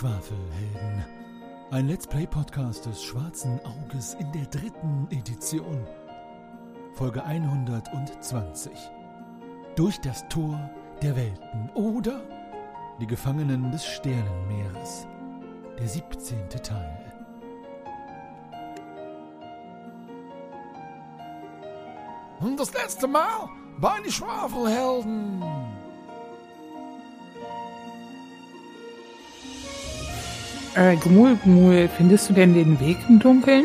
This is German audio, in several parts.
Schwafelhelden. Ein Let's Play Podcast des Schwarzen Auges in der dritten Edition. Folge 120. Durch das Tor der Welten oder die Gefangenen des Sternenmeeres. Der 17. Teil. Und das letzte Mal bei den Schwafelhelden. Äh, Gmul, Gmul, findest du denn den Weg im Dunkeln?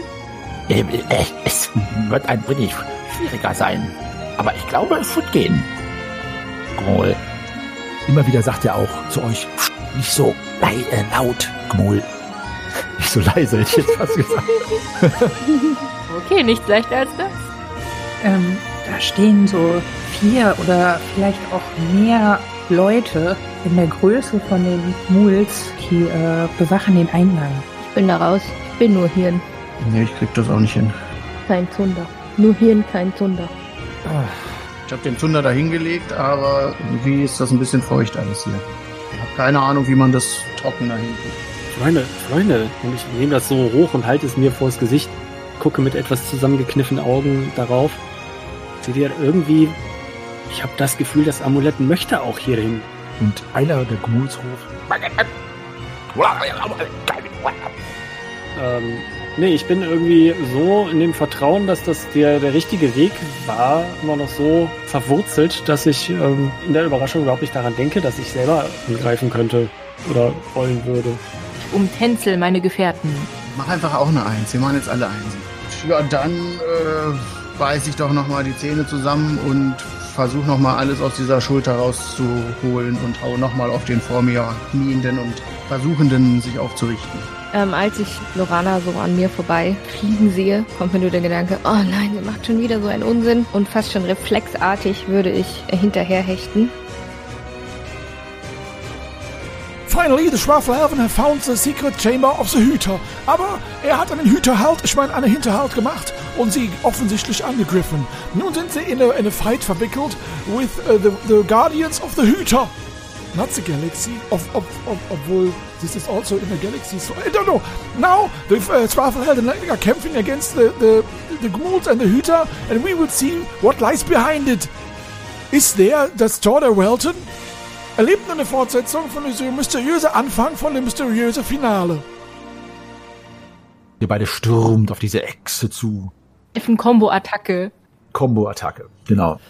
Äh, äh, Es wird ein wenig schwieriger sein. Aber ich glaube, es wird gehen. Gmol. Immer wieder sagt er auch zu euch, "Psst, nicht so leise, laut, Gmol. Nicht so leise, hätte ich jetzt fast gesagt. Okay, nicht leichter als das. Ähm, da stehen so vier oder vielleicht auch mehr Leute in der Größe von den Muls, die äh, bewachen den Eingang. Ich bin da raus. Ich bin nur Hirn, Nee, ich krieg das auch nicht hin. kein Zunder. Nur Hirn, kein Zunder. Ich habe den Zunder da hingelegt, aber irgendwie ist das ein bisschen feucht alles hier. Ich habe keine Ahnung, wie man das trocken da hinkriegt. Freunde, Freunde. Und ich nehme das so hoch und halte es mir vors Gesicht, gucke mit etwas zusammengekniffenen Augen darauf. Seht ihr irgendwie, ich habe das Gefühl, das Amulett möchte auch hier hin. Und einer der Gmuls ruft, Ähm, nee, ich bin irgendwie so in dem Vertrauen, dass das der, der richtige Weg war, immer noch so verwurzelt, dass ich ähm, in der Überraschung überhaupt nicht daran denke, dass ich selber angreifen könnte oder wollen würde. Umtänzel meine Gefährten. Mach einfach auch eine Eins. Wir machen jetzt alle Einsen. Ja, dann äh, beiß ich doch nochmal die Zähne zusammen und versuche nochmal alles aus dieser Schulter rauszuholen und hau nochmal auf den vor mir knienden und versuchenden sich aufzurichten. Ähm, als ich Lorana so an mir vorbei fliegen sehe, kommt mir nur der Gedanke, oh nein, sie macht schon wieder so einen Unsinn. Und fast schon reflexartig würde ich hinterherhechten. Finally, the Schwafelhelden have found the secret chamber of the Hüter. Aber er hat einen Hüterhalt, ich meine einen Hinterhalt gemacht und sie offensichtlich angegriffen. Nun sind sie in a, in a fight verwickelt with uh, the, the Guardians of the Hüter. Not the galaxy, of, of, of, obwohl this is also in the galaxy, so I don't know. Now, the uh, Schwafelhelden are camping against the, the, the Gmuls and the Hüter and we will see what lies behind it. Ist there das Tor der Welten? Erlebt eine Fortsetzung von dem mysteriösen Anfang von dem mysteriösen Finale. ihr beide stürmt auf diese Echse zu. F Combo-Attacke. Combo-Attacke, genau.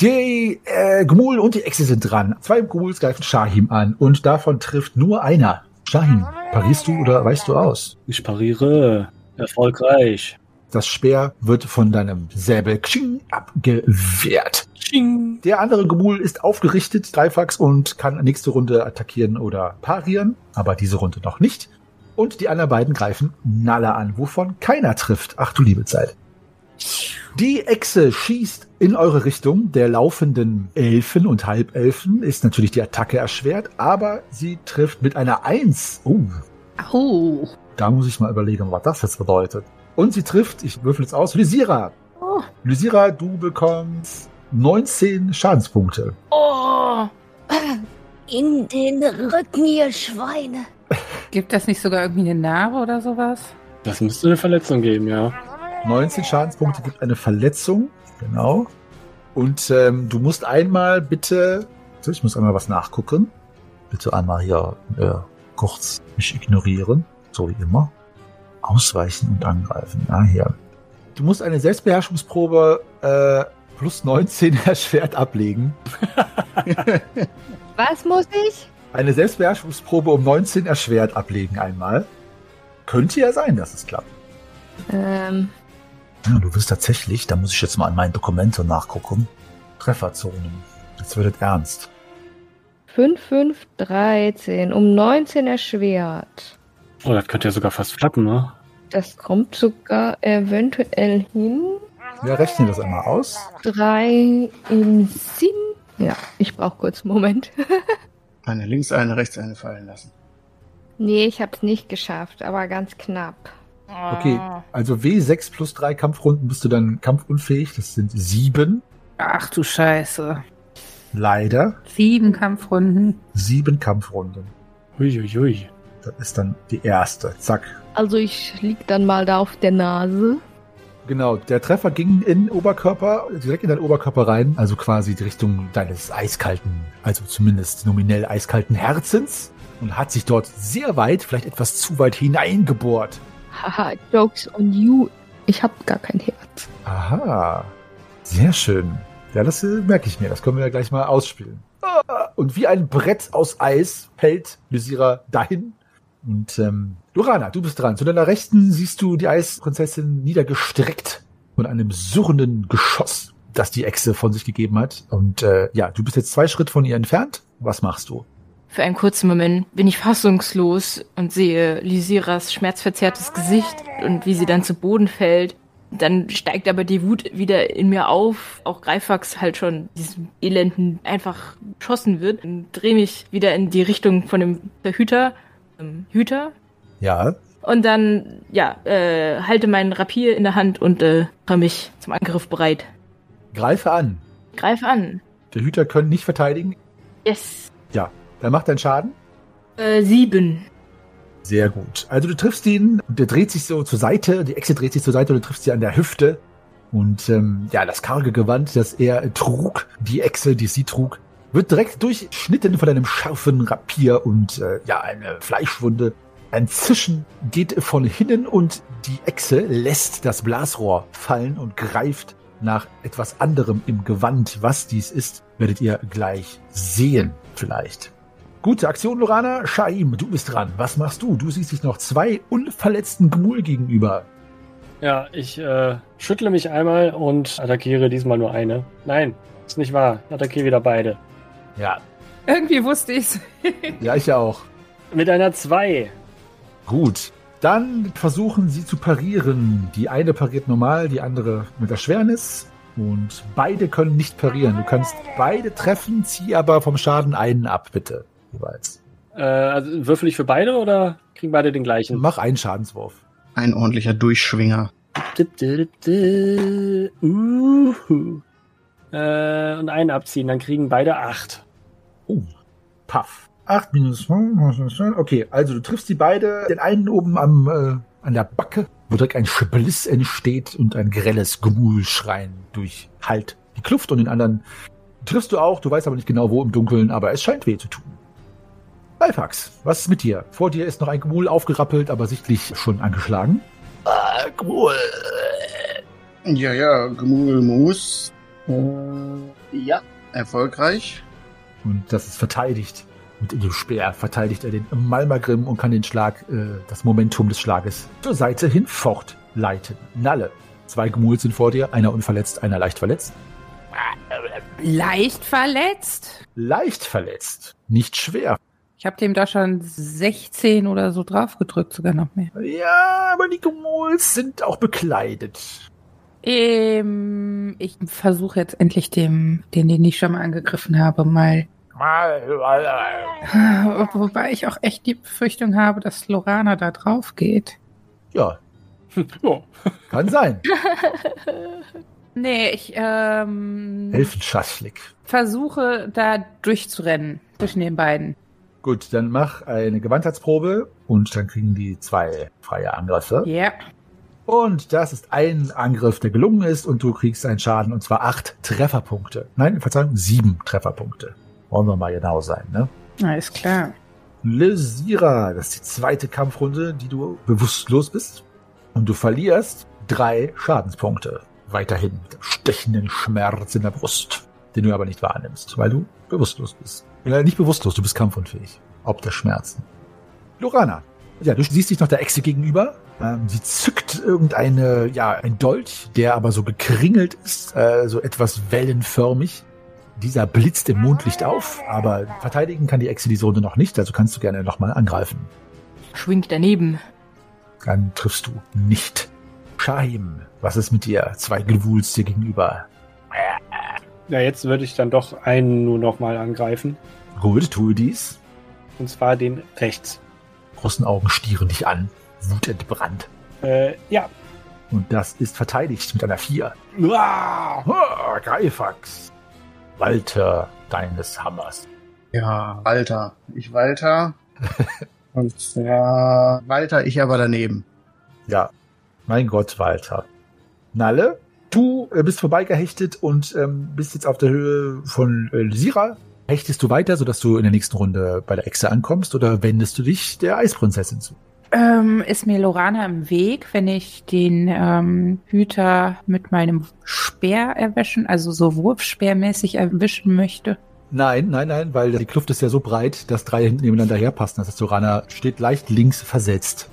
Die äh, Gmul und die Echse sind dran. Zwei Gmuls greifen Shahim an und davon trifft nur einer. Shahim, parierst du oder weichst du aus? Ich pariere. Erfolgreich. Das Speer wird von deinem Säbel ksching, abgewehrt. Der andere Gemul ist aufgerichtet, Dreifax, und kann nächste Runde attackieren oder parieren, aber diese Runde noch nicht. Und die anderen beiden greifen Nalle an, wovon keiner trifft. Ach du liebe Zeit. Die Echse schießt in eure Richtung. Der laufenden Elfen und Halbelfen ist natürlich die Attacke erschwert, aber sie trifft mit einer Eins. Oh, Au. da muss ich mal überlegen, was das jetzt bedeutet. Und sie trifft, ich würfel jetzt aus, Lysira. Oh. Lysira, du bekommst 19 Schadenspunkte. Oh. In den Rücken, ihr Schweine. Gibt das nicht sogar irgendwie eine Narbe oder sowas? Das müsste eine Verletzung geben, ja. 19 Schadenspunkte gibt eine Verletzung. Genau. Und ähm, du musst einmal bitte, so, ich muss einmal was nachgucken. Bitte einmal hier äh, kurz mich ignorieren, so wie immer. Ausweichen und angreifen. Ah, hier. Du musst eine Selbstbeherrschungsprobe äh, plus 19 erschwert ablegen. Was muss ich? Eine Selbstbeherrschungsprobe um 19 erschwert ablegen einmal. Könnte ja sein, dass es klappt. Ähm, Ja, du wirst tatsächlich, da muss ich jetzt mal an meinen Dokumente nachgucken, Trefferzonen. Jetzt wird es ernst. 5, 5, 13. Um 19 erschwert. Oh, das könnte ja sogar fast klappen, ne? Das kommt sogar eventuell hin. Wir rechnen das einmal aus. 3 im Sinn. Ja, ich brauche kurz einen Moment. Eine links, eine rechts, eine fallen lassen. nee, ich habe es nicht geschafft, aber ganz knapp. Okay, also W6 plus 3 Kampfrunden bist du dann kampfunfähig. Das sind sieben. Ach du Scheiße. Leider Sieben Kampfrunden. sieben Kampfrunden. Uiuiui. Das ist dann die erste. Zack. Also ich lieg dann mal da auf der Nase. Genau, der Treffer ging in den Oberkörper, direkt in deinen Oberkörper rein, also quasi die Richtung deines eiskalten, also zumindest nominell eiskalten Herzens und hat sich dort sehr weit, vielleicht etwas zu weit hineingebohrt. Haha, jokes on you. Ich hab gar kein Herz. Aha, sehr schön. Ja, das äh, merke ich mir, das können wir ja gleich mal ausspielen. Ah, Und wie ein Brett aus Eis fällt Lysira dahin. Und ähm, Lorana, du bist dran. Zu deiner Rechten siehst du die Eisprinzessin niedergestreckt von einem surrenden Geschoss, das die Echse von sich gegeben hat. Und äh, ja, du bist jetzt zwei Schritt von ihr entfernt. Was machst du? Für einen kurzen Moment bin ich fassungslos und sehe Lysiras schmerzverzerrtes Gesicht und wie sie dann zu Boden fällt. Dann steigt aber die Wut wieder in mir auf. Auch Greifax halt schon diesem Elenden einfach geschossen wird. Und drehe mich wieder in die Richtung von dem Verhüter. Ähm, Hüter. Ja, Und dann, ja, äh, halte meinen Rapier in der Hand und äh, mache mich zum Angriff bereit. greife an. Greif an. Der Hüter können nicht verteidigen. Yes. Ja, dann macht deinen Schaden. Äh, sieben. Sehr gut. Also du triffst ihn, der dreht sich so zur Seite, die Echse dreht sich zur Seite und du triffst sie an der Hüfte. Und ähm, ja, das karge Gewand, das er trug, die Echse, die sie trug, wird direkt durchschnitten von einem scharfen Rapier und äh, ja, eine Fleischwunde. Ein Zischen geht von hinnen und die Echse lässt das Blasrohr fallen und greift nach etwas anderem im Gewand. Was dies ist, werdet ihr gleich sehen, vielleicht. Gute Aktion, Lorana. Shaim, du bist dran. Was machst du? Du siehst dich noch zwei unverletzten Gmul gegenüber. Ja, ich äh, schüttle mich einmal und attackiere diesmal nur eine. Nein, ist nicht wahr. Ich attackiere wieder beide. Ja, Irgendwie wusste ich's. ja, ich auch. Mit einer 2. Gut. Dann versuchen sie zu parieren. Die eine pariert normal, die andere mit Erschwernis. Und beide können nicht parieren. Du kannst beide treffen, zieh aber vom Schaden einen ab, bitte. Jeweils. Äh, also würfel ich für beide oder kriegen beide den gleichen? Mach einen Schadenswurf. Ein ordentlicher Durchschwinger. Uhu. Äh, und einen abziehen, dann kriegen beide 8. Oh, paff. 8 minus. Okay, also du triffst die beide. Den einen oben am, äh, an der Backe, wo direkt ein Spliss entsteht und ein grelles Gmulschreien durch halt die Kluft und den anderen triffst du auch. Du weißt aber nicht genau wo im Dunkeln, aber es scheint weh zu tun. Balfax, was ist mit dir? Vor dir ist noch ein Gmul aufgerappelt, aber sichtlich schon angeschlagen. Ah, Gmul. Ja, ja, Gemulmus. Äh, ja, erfolgreich. Und das ist verteidigt. Mit dem Speer verteidigt er den Malmagrim und kann den Schlag, äh, das Momentum des Schlages zur Seite hin fortleiten. Nalle. Zwei Gmuls sind vor dir, einer unverletzt, einer leicht verletzt. Leicht verletzt? Leicht verletzt, nicht schwer. Ich habe dem da schon 16 oder so drauf gedrückt, sogar noch mehr. Ja, aber die Gmuls sind auch bekleidet. Ähm, ich versuche jetzt endlich dem, den, den ich schon mal angegriffen habe, mal. Wobei ich auch echt die Befürchtung habe, dass Lorana da drauf geht. Ja, Ja. kann sein. Nee, ich ähm, Elfenschaschlik. versuche da durchzurennen zwischen den beiden. Gut, dann mach eine Gewandheitsprobe und dann kriegen die zwei freie Angriffe. Ja. Und das ist ein Angriff, der gelungen ist und du kriegst einen Schaden und zwar acht Trefferpunkte. Nein, Verzeihung, sieben Trefferpunkte. Wollen wir mal genau sein, ne? Alles klar. Lysira, das ist die zweite Kampfrunde, die du bewusstlos bist. Und du verlierst drei Schadenspunkte. Weiterhin mit dem stechenden Schmerz in der Brust, den du aber nicht wahrnimmst, weil du bewusstlos bist. Äh, nicht bewusstlos, du bist kampfunfähig. Ob der Schmerzen. Lorana, ja, du siehst dich noch der Echse gegenüber. Ähm, sie zückt irgendeine, ja, ein Dolch, der aber so gekringelt ist, äh, so etwas wellenförmig. Dieser blitzt im Mondlicht auf, aber verteidigen kann die Echse diese Runde noch nicht, also kannst du gerne nochmal angreifen. Schwingt daneben. Dann triffst du nicht. Shahim, was ist mit dir? Zwei Gewuls dir gegenüber. Ja, jetzt würde ich dann doch einen nur noch mal angreifen. Gut, tue dies. Und zwar den rechts. Großen Augen stieren dich an. Wutentbrannt. Äh, ja. Und das ist verteidigt mit einer Vier. Uah! Ah, Greifax. Walter deines Hammers. Ja, Walter. Ich Walter Und ja, Walter, ich aber daneben. Ja, mein Gott, Walter. Nalle, du äh, bist vorbeigehechtet und ähm, bist jetzt auf der Höhe von äh, Lysira. Hechtest du weiter, sodass du in der nächsten Runde bei der Echse ankommst oder wendest du dich der Eisprinzessin zu? Ähm, ist mir Lorana im Weg, wenn ich den ähm, Hüter mit meinem Speer erwischen, also so wurfspeermäßig erwischen möchte? Nein, nein, nein, weil die Kluft ist ja so breit, dass drei hinten nebeneinander herpassen. Das heißt, Lorana steht leicht links versetzt.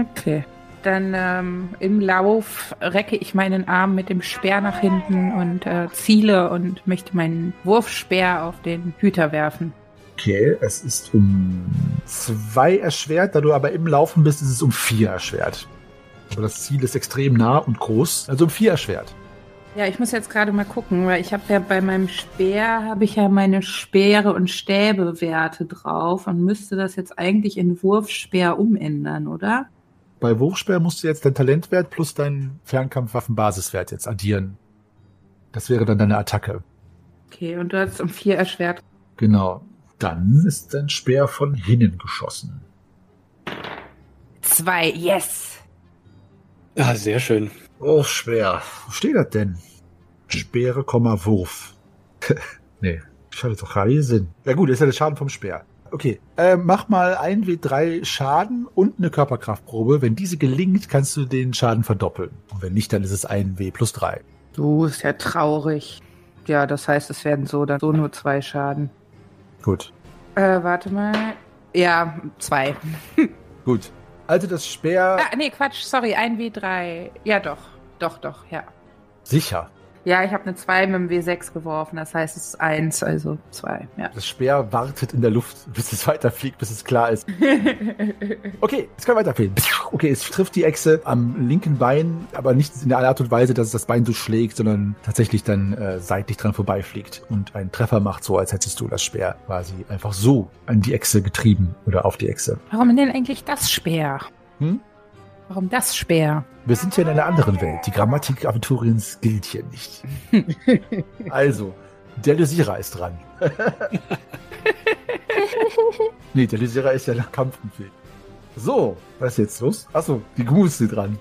Okay. Dann ähm, im Lauf recke ich meinen Arm mit dem Speer nach hinten und äh, ziele und möchte meinen Wurfspeer auf den Hüter werfen. Okay, es ist um zwei erschwert, da du aber im Laufen bist, ist es um vier erschwert. Aber das Ziel ist extrem nah und groß, also um vier erschwert. Ja, ich muss jetzt gerade mal gucken, weil ich habe ja bei meinem Speer habe ich ja meine Speere und Stäbewerte drauf und müsste das jetzt eigentlich in Wurfspeer umändern, oder? Bei Wurfspeer musst du jetzt dein Talentwert plus deinen Fernkampfwaffenbasiswert jetzt addieren. Das wäre dann deine Attacke. Okay, und du hast um vier erschwert. Genau. Dann ist dein Speer von hinnen geschossen. Zwei, yes! Ah, sehr schön. Wurfspeer. Wo steht das denn? Speere, Komma, Wurf. nee, ich hatte doch gerade hier Sinn. Ja gut, das ist ja der Schaden vom Speer. Okay, äh, mach mal ein W3 Schaden und eine Körperkraftprobe. Wenn diese gelingt, kannst du den Schaden verdoppeln. Und wenn nicht, dann ist es ein W plus drei. Du ist ja traurig. Ja, das heißt, es werden so dann so nur zwei Schaden. Gut, Äh, warte mal. Ja, zwei. gut. Also das Speer Ah, nee, Quatsch, sorry, ein W3. Ja, doch. Doch, doch, ja. sicher. Ja, ich habe eine 2 mit dem W6 geworfen, das heißt, es ist 1, also 2, ja. Das Speer wartet in der Luft, bis es weiterfliegt, bis es klar ist. Okay, es kann weiterfliegen. Okay, es trifft die Echse am linken Bein, aber nicht in der Art und Weise, dass es das Bein so schlägt, sondern tatsächlich dann äh, seitlich dran vorbeifliegt und einen Treffer macht, so als hättest du das Speer quasi einfach so an die Echse getrieben oder auf die Echse. Warum denn eigentlich das Speer? Hm? Warum das Speer? Wir sind ja in einer anderen Welt. Die Grammatik Aventuriens gilt hier nicht. also, der Lysira ist dran. nee, der Lysira ist ja nach Kampfunfähig. So, was ist jetzt los? Achso, die Gemuls sind dran.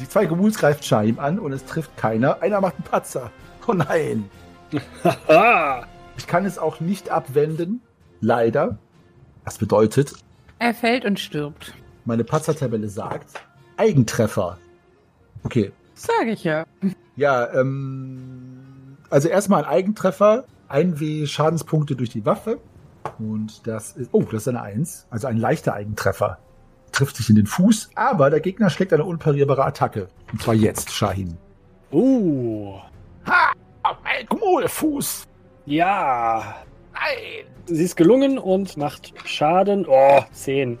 Die zwei Gemuls greift Shaim an und es trifft keiner. Einer macht einen Patzer. Oh nein. Ich kann es auch nicht abwenden. Leider. Das bedeutet, Er fällt und stirbt. Meine Patzer-Tabelle sagt, Eigentreffer. Okay, Sag ich ja. Ja, ähm, also erstmal ein Eigentreffer, ein W Schadenspunkte durch die Waffe. Und das ist, oh, das ist eine Eins, also ein leichter Eigentreffer. Trifft sich in den Fuß, aber der Gegner schlägt eine unparierbare Attacke. Und zwar jetzt, Shahin. Uh. Ha! Auf mein Gmolfuß! Ja. Nein! Sie ist gelungen und macht Schaden. Oh, 10.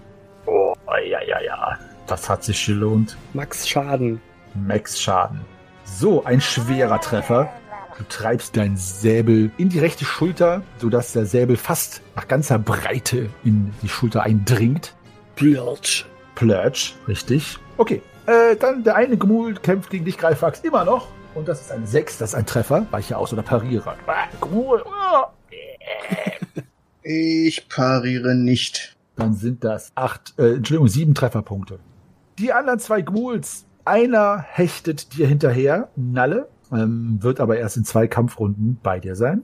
Oh, ja, ja, ja. Das hat sich gelohnt. Max Schaden. Max Schaden. So, ein schwerer Treffer. Du treibst deinen Säbel in die rechte Schulter, sodass der Säbel fast nach ganzer Breite in die Schulter eindringt. Plurch. Plurch, richtig. Okay, äh, dann der eine Gmul kämpft gegen dich, Greifax, immer noch. Und das ist eine 6, das ist ein Treffer. Weiche aus oder pariere. Ah, Gmul. ah. Ich pariere nicht. Dann sind das acht, äh, Entschuldigung, sieben Trefferpunkte. Die anderen zwei Gmuls, einer hechtet dir hinterher, Nalle, ähm, wird aber erst in zwei Kampfrunden bei dir sein.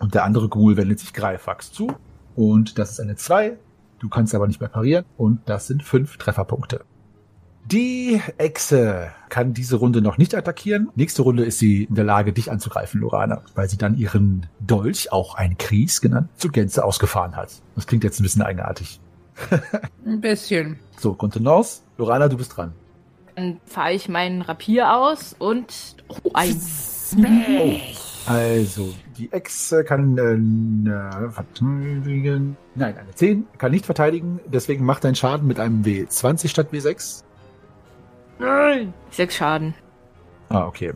Und der andere Gmul wendet sich Greifax zu. Und das ist eine zwei. Du kannst aber nicht mehr parieren. Und das sind fünf Trefferpunkte. Die Echse kann diese Runde noch nicht attackieren. Nächste Runde ist sie in der Lage, dich anzugreifen, Lorana, weil sie dann ihren Dolch, auch ein Kries genannt, zur Gänze ausgefahren hat. Das klingt jetzt ein bisschen eigenartig. Ein bisschen. So, Contenance. Lorana, du bist dran. Dann fahre ich meinen Rapier aus und oh, ein Oh. Also, die Echse kann äh, verteidigen. Nein, eine 10 kann nicht verteidigen. Deswegen macht dein Schaden mit einem W20 statt W6. Nein. Sechs Schaden. Ah, okay.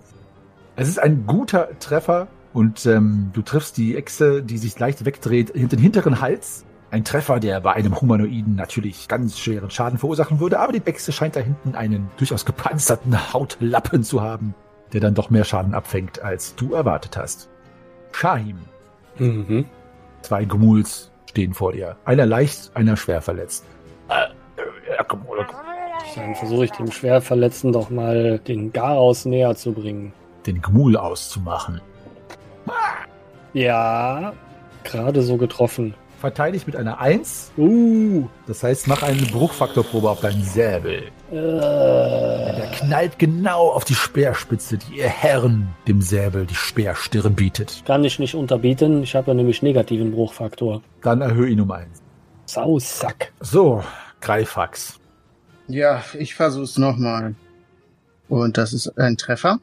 Es ist ein guter Treffer und ähm, du triffst die Echse, die sich leicht wegdreht, hinter den hinteren Hals. Ein Treffer, der bei einem Humanoiden natürlich ganz schweren Schaden verursachen würde, aber die Echse scheint da hinten einen durchaus gepanzerten Hautlappen zu haben, der dann doch mehr Schaden abfängt, als du erwartet hast. Shahim, Mhm. zwei Gumuls stehen vor dir. Einer leicht, einer schwer verletzt. Dann versuche ich dem Schwerverletzten doch mal den Garaus näher zu bringen. Den Gmul auszumachen. Ja, gerade so getroffen. Verteidigt mit einer 1. Uh, Das heißt, mach eine Bruchfaktorprobe auf deinen Säbel. äh, Der knallt genau auf die Speerspitze, die ihr Herren dem Säbel die Speerstirn bietet. kann ich nicht unterbieten. Ich habe ja nämlich negativen Bruchfaktor. Dann erhöhe ihn um 1. Sausack. So, Greifax. Ja, ich versuch's nochmal. Und das ist ein Treffer.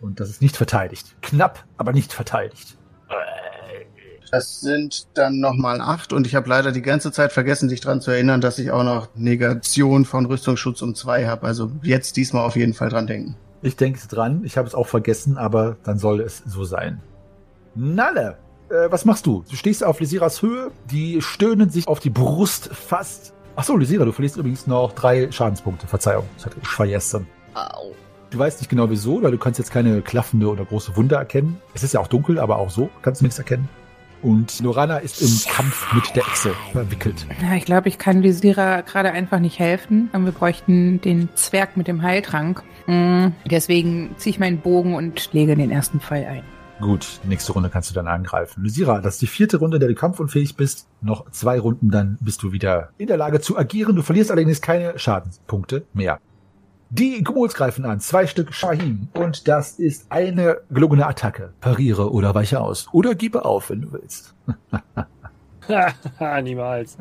Und das ist nicht verteidigt. Knapp, aber nicht verteidigt. Das sind dann nochmal acht und ich habe leider die ganze Zeit vergessen, dich dran zu erinnern, dass ich auch noch Negation von Rüstungsschutz um zwei habe. Also jetzt diesmal auf jeden Fall dran denken. Ich denke dran, ich habe es auch vergessen, aber dann soll es so sein. Nalle, äh, was machst du? Du stehst auf Lysiras Höhe, die stöhnen sich auf die Brust fast. Achso, Lysira, du verlierst übrigens noch drei Schadenspunkte. Verzeihung, das hatte ich vergessen. Au. Du weißt nicht genau wieso, weil du kannst jetzt keine klaffende oder große Wunde erkennen. Es ist ja auch dunkel, aber auch so kannst du nichts erkennen. Und Lorana ist im Kampf mit der Echse verwickelt. Ja, ich glaube, ich kann Lysira gerade einfach nicht helfen. Wir bräuchten den Zwerg mit dem Heiltrank. Mm, Deswegen ziehe ich meinen Bogen und lege den ersten Pfeil ein. Gut, nächste Runde kannst du dann angreifen. Lysira, das ist die vierte Runde, in der du kampfunfähig bist. Noch zwei Runden, dann bist du wieder in der Lage zu agieren. Du verlierst allerdings keine Schadenspunkte mehr. Die Gumuls greifen an. Zwei Stück Shahim. Und das ist eine gelungene Attacke. Pariere oder weiche aus. Oder gebe auf, wenn du willst. Niemals.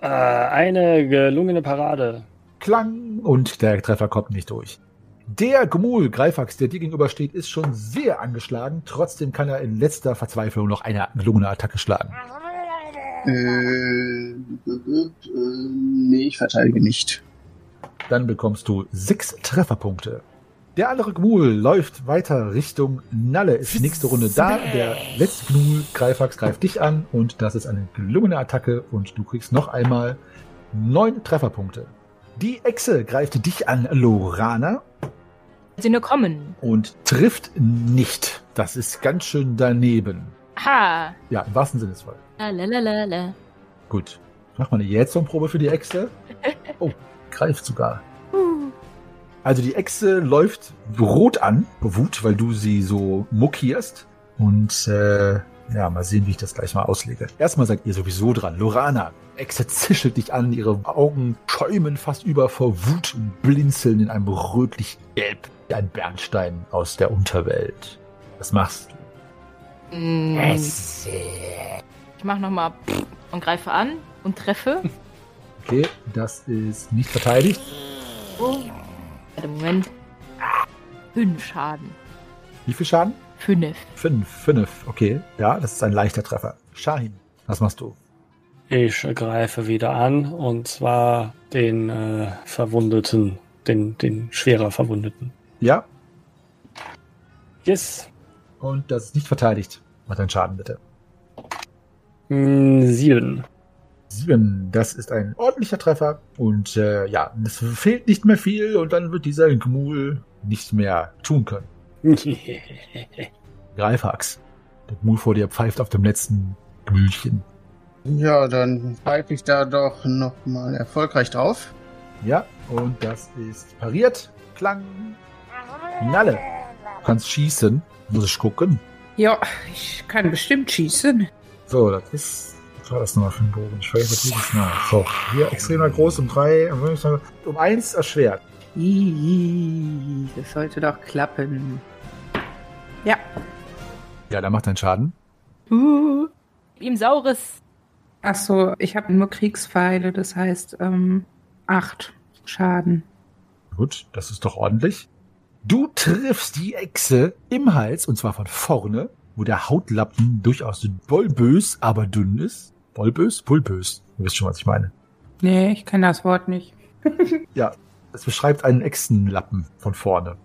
Äh, eine gelungene Parade. Klang und der Treffer kommt nicht durch. Der Gmul Greifax, der dir gegenübersteht, ist schon sehr angeschlagen. Trotzdem kann er in letzter Verzweiflung noch eine gelungene Attacke schlagen. Äh, äh, nee, ich verteidige nicht. Dann bekommst du sechs Trefferpunkte. Der andere Gmul läuft weiter Richtung Nalle. Ist nächste Runde da. Der letzte Gmul, Greifax, greift dich an und das ist eine gelungene Attacke und du kriegst noch einmal neun Trefferpunkte. Die Echse greift dich an, Lorana, Sie nur kommen. und trifft nicht. Das ist ganz schön daneben. Ha. Ja, im wahrsten Sinne des Wortes. Lalalala. Gut. Mach mal eine Jetson-Probe für die Echse. Oh, greift sogar. Also die Echse läuft rot an, Wut, weil du sie so muckierst. Und äh, ja, mal sehen, wie ich das gleich mal auslege. Erstmal seid ihr sowieso dran. Lorana, Echse zischelt dich an, ihre Augen schäumen fast über vor Wut und blinzeln in einem rötlich gelb, wie ein Bernstein aus der Unterwelt. Was machst du? Mm, Ich mach nochmal und greife an und treffe. Okay, das ist nicht verteidigt. Oh. Warte, Moment. Fünf Schaden. Wie viel Schaden? Fünf. Fünf, fünf. Okay, ja, das ist ein leichter Treffer. Shahin, was machst du? Ich greife wieder an und zwar den äh, Verwundeten, den, den schwerer Verwundeten. Ja, Yes. und das ist nicht verteidigt. Mach deinen Schaden bitte. Mm, sieben. Sieben, das ist ein ordentlicher Treffer. Und äh, ja, es fehlt nicht mehr viel und dann wird dieser Gmul nichts mehr tun können. Greifax. Der Gmul vor dir pfeift auf dem letzten Gmülchen. Ja, dann pfeife ich da doch nochmal erfolgreich drauf. Ja, und das ist pariert. Klang. Nalle. Du kannst schießen. Muss ich gucken. Ja, ich kann bestimmt schießen. So, das ist. Was war das nochmal für ein Bogen? Ich vergesse dieses Mal. So, hier extremer groß um drei, um eins erschwert. Das sollte doch klappen. Ja, Ja, dann macht deinen Schaden. Uh. Ihm saures. ach so, ich habe nur Kriegspfeile, das heißt ähm, acht Schaden. Gut, das ist doch ordentlich. Du triffst die Echse im Hals, und zwar von vorne, wo der Hautlappen durchaus bulbös, aber dünn ist. Bulbös? Bulbös. Du wisst schon, was ich meine. Nee, ich kenne das Wort nicht. Ja, es beschreibt einen Echsenlappen von vorne.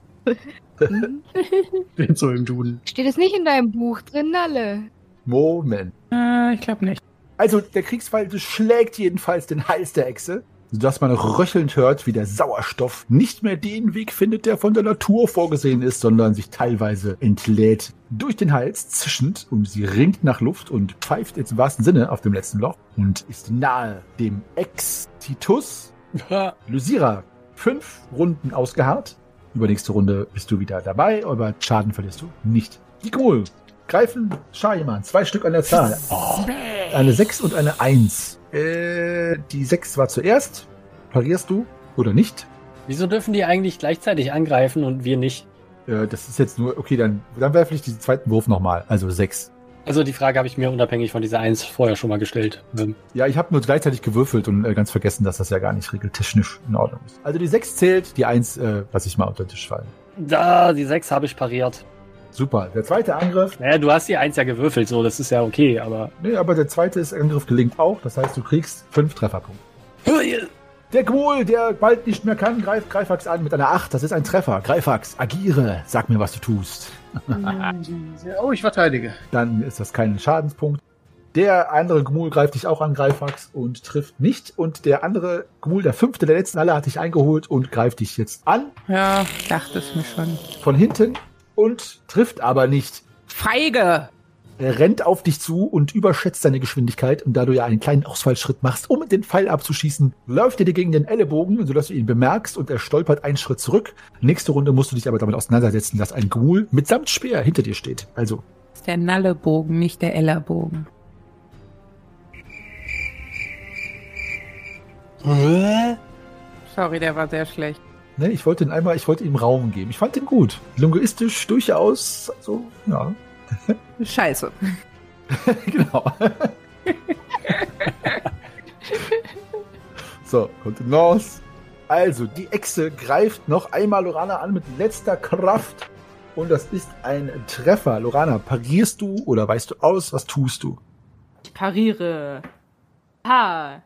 Bin so im Duden. Steht es nicht in deinem Buch drin, Nalle? Moment. Äh, ich glaube nicht. Also, der Kriegsfall schlägt jedenfalls den Hals der Echse. sodass man röchelnd hört, wie der Sauerstoff nicht mehr den Weg findet, der von der Natur vorgesehen ist, sondern sich teilweise entlädt durch den Hals, zischend, und sie ringt nach Luft und pfeift jetzt im wahrsten Sinne auf dem letzten Loch und ist nahe dem Ex-Titus. Lysira, fünf Runden ausgeharrt. Übernächste Runde bist du wieder dabei, aber Schaden verlierst du nicht. Die Gmul greifen Shahiman, zwei Stück an der Zahl. Oh. Eine 6 und eine 1. Äh, die 6 war zuerst. Parierst du oder nicht? Wieso dürfen die eigentlich gleichzeitig angreifen und wir nicht? Äh, das ist jetzt nur, okay, dann, dann werfe ich diesen zweiten Wurf nochmal, also 6. Also die Frage habe ich mir unabhängig von dieser 1 vorher schon mal gestellt. Ja, ich habe nur gleichzeitig gewürfelt und äh, ganz vergessen, dass das ja gar nicht regeltechnisch in Ordnung ist. Also die 6 zählt, die 1 äh, lasse ich mal unter den Tisch fallen. Da, die 6 habe ich pariert. Super. Der zweite Angriff. Naja, du hast die 1 ja gewürfelt, so, das ist ja okay, aber. Nee, aber der zweite ist, Angriff gelingt auch. Das heißt, du kriegst 5 Trefferpunkte. Der Gmul, der bald nicht mehr kann, greift Greifax an mit einer 8. Das ist ein Treffer. Greifax, agiere. Sag mir, was du tust. oh, ich verteidige. Dann ist das kein Schadenspunkt. Der andere Gmul greift dich auch an, Greifax, und trifft nicht. Und der andere Gmul, der fünfte der letzten alle, hat dich eingeholt und greift dich jetzt an. Ja, dachte es mir schon. Von hinten und trifft aber nicht. Feige! Er rennt auf dich zu und überschätzt seine Geschwindigkeit. Und da du ja einen kleinen Ausfallschritt machst, um den Pfeil abzuschießen, läuft er dir gegen den Ellenbogen, sodass du ihn bemerkst und er stolpert einen Schritt zurück. Nächste Runde musst du dich aber damit auseinandersetzen, dass ein Ghoul mitsamt Speer hinter dir steht. Also, Das ist der Nallebogen, nicht der Ellerbogen. Sorry, der war sehr schlecht. ne, ich wollte ihn einmal, ich wollte ihm Raum geben. Ich fand ihn gut. Linguistisch durchaus, so, ja. Scheiße. genau. so, Kontenance. Also, die Echse greift noch einmal Lorana an mit letzter Kraft. Und das ist ein Treffer. Lorana, parierst du oder weißt du aus? Was tust du? Ich pariere. Ha.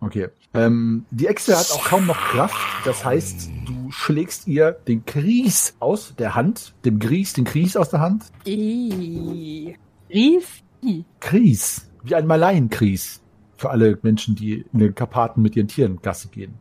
Okay. Ähm, die Echse hat auch kaum noch Kraft. Das heißt, du schlägst ihr den Gries aus der Hand. Dem Gries, den Gries aus der Hand. I. Gries. Wie ein Malaienkries. Für alle Menschen, die in den Karpaten mit ihren Tieren Gasse gehen.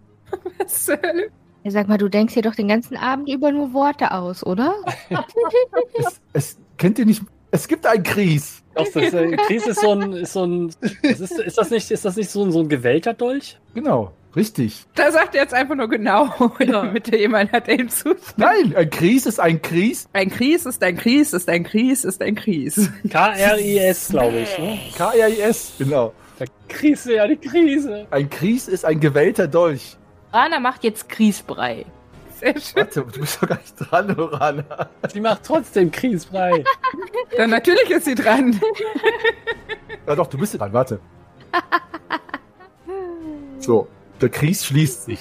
Was Hölle? Ja, sag mal, du denkst dir doch den ganzen Abend über nur Worte aus, oder? es, es kennt ihr nicht. Es gibt ein Gries. Doch, das äh, Kries ist so ein, ist so ein, das ist, ist das nicht, ist das nicht so ein, so ein gewellter Dolch? Genau, richtig. Da sagt er jetzt einfach nur genau, damit er jemand hat, der ihm zustimmt. Nein, ein Gries ist ein Gries. Ein Kries ist ein Kries, ist ein Kries, ist ein Kries. K-R-I-S, glaube ich, ne? K-R-I-S. Genau. Der Krise, ja, die Krise. Ein Gries ist ein gewellter Dolch. Rana macht jetzt Griesbrei. Sehr schön. Warte, du bist doch gar nicht dran, Lorana. Die macht trotzdem Kriesbrei. Dann natürlich ist sie dran. Ja doch, du bist dran, warte. So, der Kries schließt sich.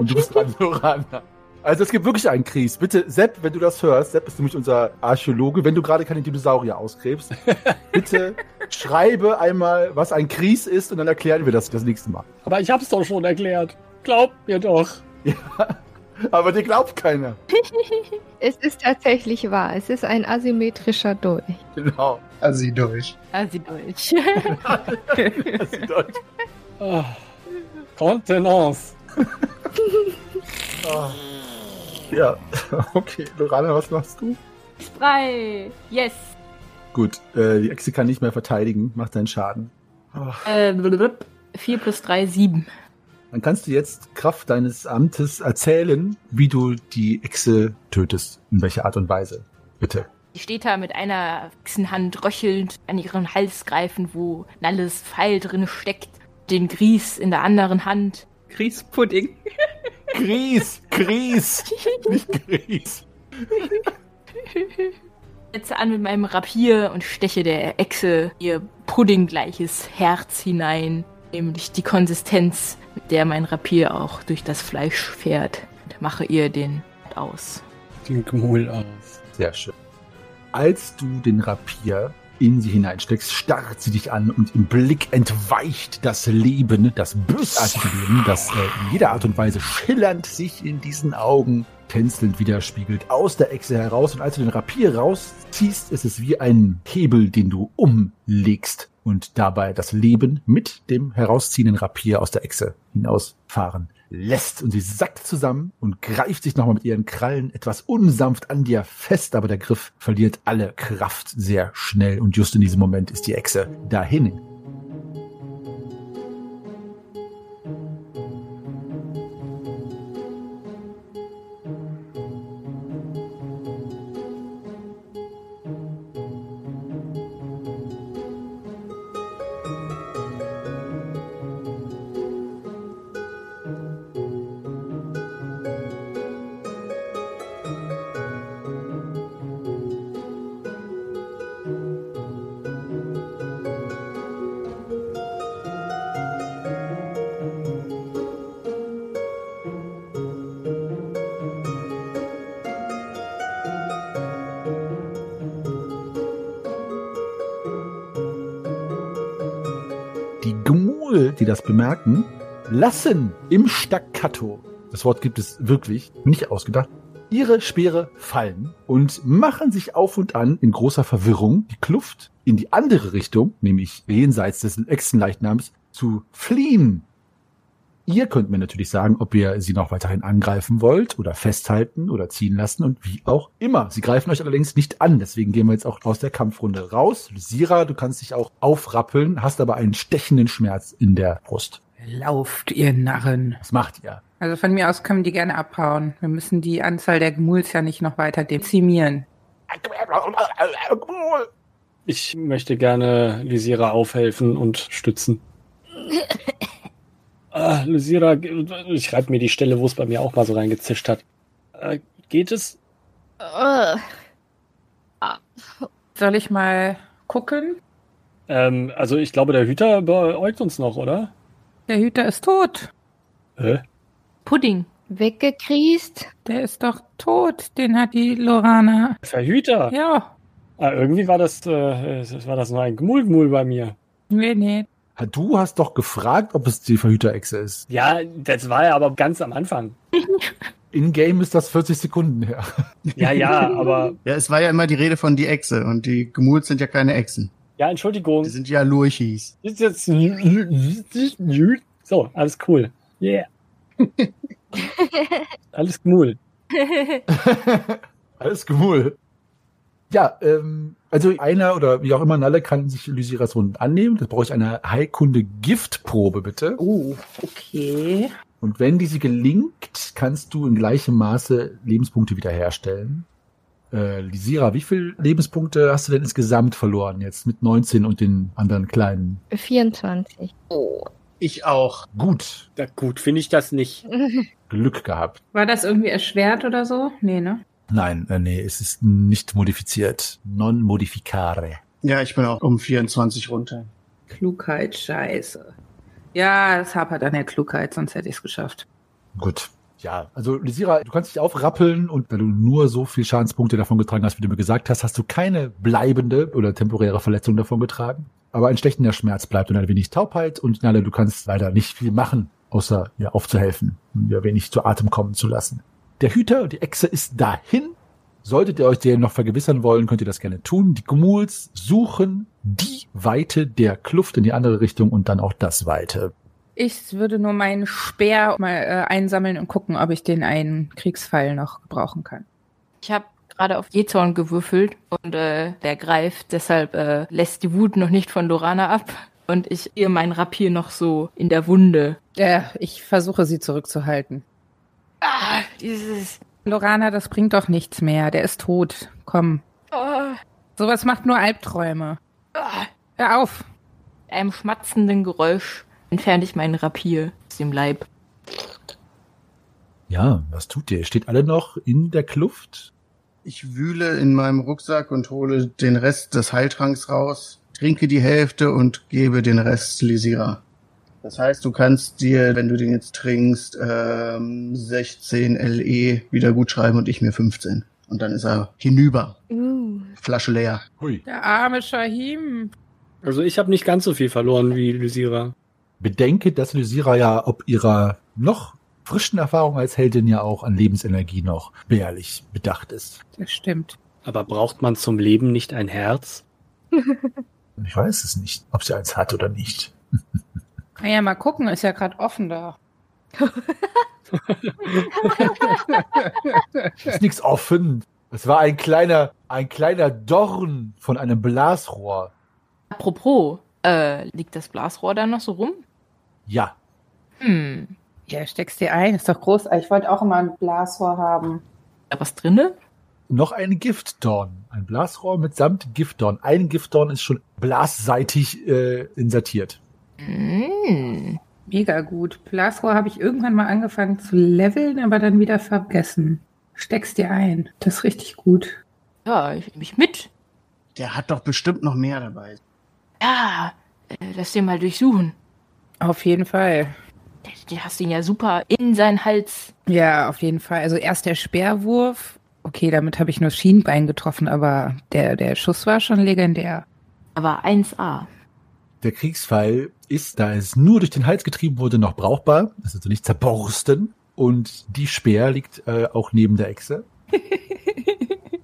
Und du bist dran, Lorana. Also es gibt wirklich einen Kries. Bitte, Sepp, wenn du das hörst, Sepp ist nämlich unser Archäologe, wenn du gerade keine Dinosaurier ausgräbst, bitte schreibe einmal, was ein Kries ist und dann erklären wir das das nächste Mal. Aber ich hab's doch schon erklärt. Glaubt mir doch. Aber dir glaubt keiner. Es ist tatsächlich wahr. Es ist ein asymmetrischer Dolch. Genau. Das ist Deutsch. Oh. Kontenance. Ah. Ja, okay. Lorana, was machst du? Griesbrei. Yes. Gut, äh, die Echse kann nicht mehr verteidigen, macht seinen Schaden. Ah. Äh, blub. 4 plus 3, 7. Dann kannst du jetzt Kraft deines Amtes erzählen, wie du die Echse tötest. In welcher Art und Weise. Bitte. Die steht da mit einer Hand röchelnd an ihren Hals greifen, wo Nalles Pfeil drin steckt. Den Gries in der anderen Hand. Grießpudding. Gries! Gries! Nicht Gries! Setze an mit meinem Rapier und steche der Echse ihr puddinggleiches Herz hinein. Nämlich die Konsistenz, mit der mein Rapier auch durch das Fleisch fährt. Und mache ihr den aus. Den Gmul aus. Sehr schön. Als du den Rapier in sie hineinsteckst, starrt sie dich an und im Blick entweicht das Leben, das bösartige Leben, das äh, in jeder Art und Weise schillernd sich in diesen Augen tänzelnd widerspiegelt aus der Echse heraus. Und als du den Rapier rausziehst, ist es wie ein Hebel, den du umlegst und dabei das Leben mit dem herausziehenden Rapier aus der Echse hinausfahren lässt. Und sie sackt zusammen und greift sich nochmal mit ihren Krallen etwas unsanft an dir fest, aber der Griff verliert alle Kraft sehr schnell. Und just in diesem Moment ist die Echse dahin. Das bemerken, lassen im Staccato, das Wort gibt es wirklich, nicht ausgedacht, ihre Speere fallen und machen sich auf und an in großer Verwirrung die Kluft in die andere Richtung, nämlich jenseits des Echsenleichnams, zu fliehen. Ihr könnt mir natürlich sagen, ob ihr sie noch weiterhin angreifen wollt oder festhalten oder ziehen lassen und wie auch immer. Sie greifen euch allerdings nicht an, deswegen gehen wir jetzt auch aus der Kampfrunde raus. Sira, du kannst dich auch aufrappeln, hast aber einen stechenden Schmerz in der Brust. Lauft, ihr Narren. Was macht ihr? Also von mir aus können die gerne abhauen. Wir müssen die Anzahl der Gmuls ja nicht noch weiter dezimieren. Ich möchte gerne Lysira aufhelfen und stützen. Ah, Lysira, ich schreibe mir die Stelle, wo es bei mir auch mal so reingezischt hat. Äh, geht es? Äh, Soll ich mal gucken? Ähm, also ich glaube, der Hüter beäugt uns noch, oder? Der Hüter ist tot. Hä? Pudding. weggekriest. Der ist doch tot. Den hat die Lorana. Verhüter? Ja. Ah, irgendwie war das, äh, war das nur ein Gmul-Gmul bei mir. Nee, nee. Du hast doch gefragt, ob es die Verhüterechse ist. Ja, das war ja aber ganz am Anfang. In-game ist das 40 Sekunden her. Ja, ja, aber Ja, es war ja immer die Rede von die Echse und die Gemuls sind ja keine Echsen. ja, Entschuldigung. Die sind ja Lurchis. Ist jetzt so, alles cool. Yeah. alles cool. Alles gemul. Ja, ähm, also einer oder wie auch immer Nalle kann sich Lysiras Wunden annehmen. Das brauche ich eine Heilkunde Giftprobe, bitte. Oh, okay. Und wenn diese gelingt, kannst du in gleichem Maße Lebenspunkte wiederherstellen. Äh, Lisira, wie viel Lebenspunkte hast du denn insgesamt verloren jetzt mit 19 und den anderen kleinen? 24. Ich auch. Gut, Ja, gut, finde ich das nicht. Glück gehabt. War das irgendwie erschwert oder so? Nee, ne? Nein, äh, nee, es ist nicht modifiziert. Non modificare. Ja, ich bin auch um 24 runter. Klugheit, scheiße. Ja, es hapert an der Klugheit, sonst hätte ich es geschafft. Gut. Ja, also Lisira, du kannst dich aufrappeln und weil du nur so viel Schadenspunkte davon getragen hast, wie du mir gesagt hast, hast du keine bleibende oder temporäre Verletzung davon getragen. Aber ein stechender Schmerz bleibt und ein wenig Taubheit und Nalle, du kannst leider nicht viel machen, außer ihr aufzuhelfen und ihr wenig zu Atem kommen zu lassen. Der Hüter, die Echse ist dahin. Solltet ihr euch den noch vergewissern wollen, könnt ihr das gerne tun. Die Gumuls suchen die Weite der Kluft in die andere Richtung und dann auch das Weite. Ich würde nur meinen Speer mal äh, einsammeln und gucken, ob ich den einen Kriegsfall noch gebrauchen kann. Ich habe gerade auf Jezorn gewürfelt und äh, der greift, deshalb äh, lässt die Wut noch nicht von Lorana ab. Und ich ihr mein Rapier noch so in der Wunde. Äh, ich versuche sie zurückzuhalten. Ah, dieses. Lorana, das bringt doch nichts mehr. Der ist tot. Komm. Oh, Sowas macht nur Albträume. ah. Hör auf. Mit einem schmatzenden Geräusch entferne ich mein Rapier aus dem Leib. Ja, was tut ihr? Ihr Steht alle noch in der Kluft? Ich wühle in meinem Rucksack und hole den Rest des Heiltranks raus, trinke die Hälfte und gebe den Rest Lisira. Das heißt, du kannst dir, wenn du den jetzt trinkst, ähm, 16 LE wieder gut schreiben und ich mir 15. Und dann ist er hinüber. Uh. Flasche leer. Hui. Der arme Shahim. Also ich habe nicht ganz so viel verloren wie Lysira. Bedenke, dass Lysira ja ob ihrer noch frischen Erfahrung als Heldin ja auch an Lebensenergie noch beharrlich bedacht ist. Das stimmt. Aber braucht man zum Leben nicht ein Herz? Ich weiß es nicht, ob sie eins hat oder nicht. Kann ja mal gucken, ist ja gerade offen da. ist nichts offen. Es war ein kleiner, ein kleiner Dorn von einem Blasrohr. Apropos, äh, liegt das Blasrohr da noch so rum? Ja. Hm. Ja, steckst dir ein, ist doch großartig. Ich wollte auch immer ein Blasrohr haben. Da was drinne? Noch ein Giftdorn. Ein Blasrohr mitsamt Giftdorn. Ein Giftdorn ist schon blasseitig äh, insertiert. Hm. Mega gut. Blasrohr habe ich irgendwann mal angefangen zu leveln, aber dann wieder vergessen. Steckst dir ein. Das ist richtig gut. Ja, ich nehme mich mit. Der hat doch bestimmt noch mehr dabei. Ja, äh, lass den mal durchsuchen. Auf jeden Fall. Du hast ihn ja super in seinen Hals. Ja, auf jeden Fall. Also erst der Speerwurf. Okay, damit habe ich nur das Schienbein getroffen, aber der, der Schuss war schon legendär. Aber 1A. Der Kriegsfall ist, da es nur durch den Hals getrieben wurde, noch brauchbar. Es ist also nicht zerborsten. Und die Speer liegt äh, auch neben der Echse.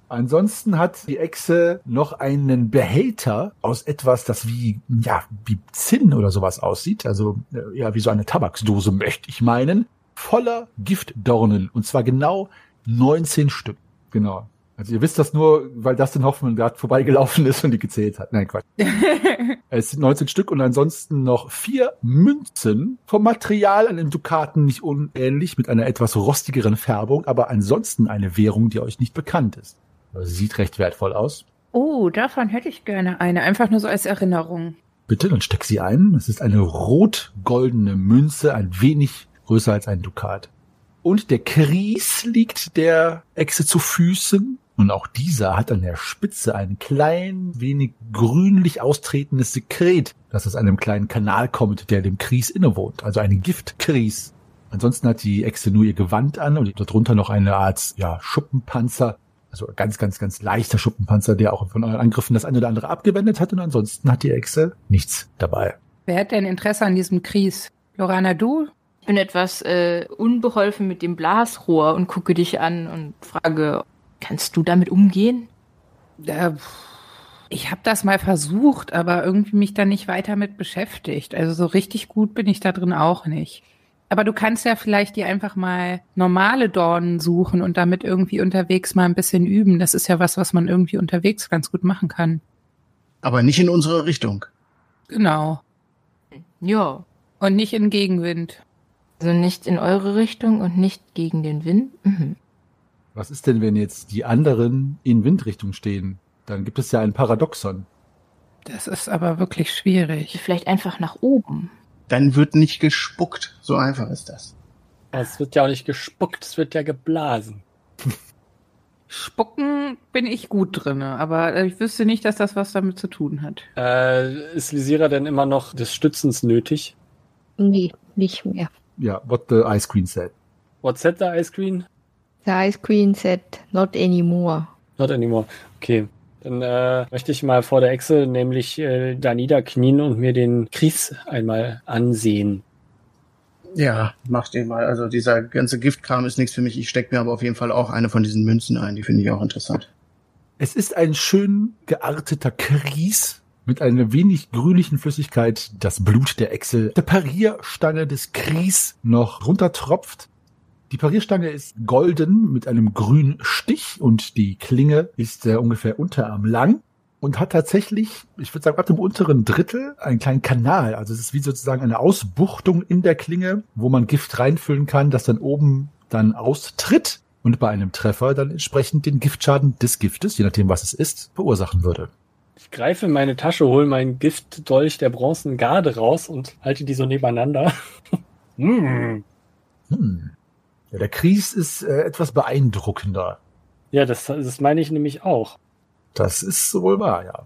Ansonsten hat die Echse noch einen Behälter aus etwas, das wie, ja, wie Zinn oder sowas aussieht. Also, äh, ja, wie so eine Tabaksdose möchte ich meinen. Voller Giftdornen. Und zwar genau 19 Stück. Genau. Also ihr wisst das nur, weil Dustin Hoffman gerade vorbeigelaufen ist und die gezählt hat. Nein, Quatsch. es sind 19 Stück und ansonsten noch vier Münzen vom Material an den Dukaten nicht unähnlich mit einer etwas rostigeren Färbung, aber ansonsten eine Währung, die euch nicht bekannt ist. Also sieht recht wertvoll aus. Oh, davon hätte ich gerne eine. Einfach nur so als Erinnerung. Bitte, dann steck sie ein. Es ist eine rot-goldene Münze, ein wenig größer als ein Dukat. Und der Kries liegt der Echse zu Füßen. Und auch dieser hat an der Spitze ein klein wenig grünlich austretendes Sekret, das aus einem kleinen Kanal kommt, der dem Kries innewohnt. Also eine Giftkries. Ansonsten hat die Echse nur ihr Gewand an und darunter noch eine Art ja, Schuppenpanzer. Also ganz, ganz, ganz leichter Schuppenpanzer, der auch von euren Angriffen das eine oder andere abgewendet hat. Und ansonsten hat die Echse nichts dabei. Wer hat denn Interesse an diesem Kries? Lorana, du? Ich bin etwas äh, unbeholfen mit dem Blasrohr und gucke dich an und frage, kannst du damit umgehen? Äh, ich habe das mal versucht, aber irgendwie mich da nicht weiter mit beschäftigt. Also so richtig gut bin ich da drin auch nicht. Aber du kannst ja vielleicht dir einfach mal normale Dornen suchen und damit irgendwie unterwegs mal ein bisschen üben. Das ist ja was, was man irgendwie unterwegs ganz gut machen kann. Aber nicht in unsere Richtung. Genau. Ja. Und nicht in Gegenwind. Also nicht in eure Richtung und nicht gegen den Wind? Mhm. Was ist denn, wenn jetzt die anderen in Windrichtung stehen? Dann gibt es ja ein Paradoxon. Das ist aber wirklich schwierig. Vielleicht einfach nach oben. Dann wird nicht gespuckt. So einfach ist das. Es wird ja auch nicht gespuckt, es wird ja geblasen. Spucken bin ich gut drinne, aber ich wüsste nicht, dass das was damit zu tun hat. Äh, ist Lisira denn immer noch des Stützens nötig? Nee, nicht mehr. Ja, what the Ice Queen said. What's that, the Ice Queen? The Ice Queen said, not anymore. Not anymore. Okay. Dann äh, möchte ich mal vor der Echse nämlich äh, da niederknien und mir den Kries einmal ansehen. Ja, mach den mal. Also dieser ganze Giftkram ist nichts für mich. Ich steck mir aber auf jeden Fall auch eine von diesen Münzen ein. Die finde ich auch interessant. Es ist ein schön gearteter Kries mit einer wenig grünlichen Flüssigkeit, das Blut der Echse, der Parierstange des Kries noch runtertropft. Die Parierstange ist golden mit einem grünen Stich und die Klinge ist äh, ungefähr Unterarm lang und hat tatsächlich, ich würde sagen, ab dem unteren Drittel einen kleinen Kanal. Also es ist wie sozusagen eine Ausbuchtung in der Klinge, wo man Gift reinfüllen kann, das dann oben dann austritt und bei einem Treffer dann entsprechend den Giftschaden des Giftes, je nachdem was es ist, verursachen würde. Ich greife in meine Tasche, hole meinen Giftdolch der bronzenen Garde raus und halte die so nebeneinander. hm. Hm. Ja, der Kries ist äh, etwas beeindruckender. Ja, das, das meine ich nämlich auch. Das ist wohl wahr, ja.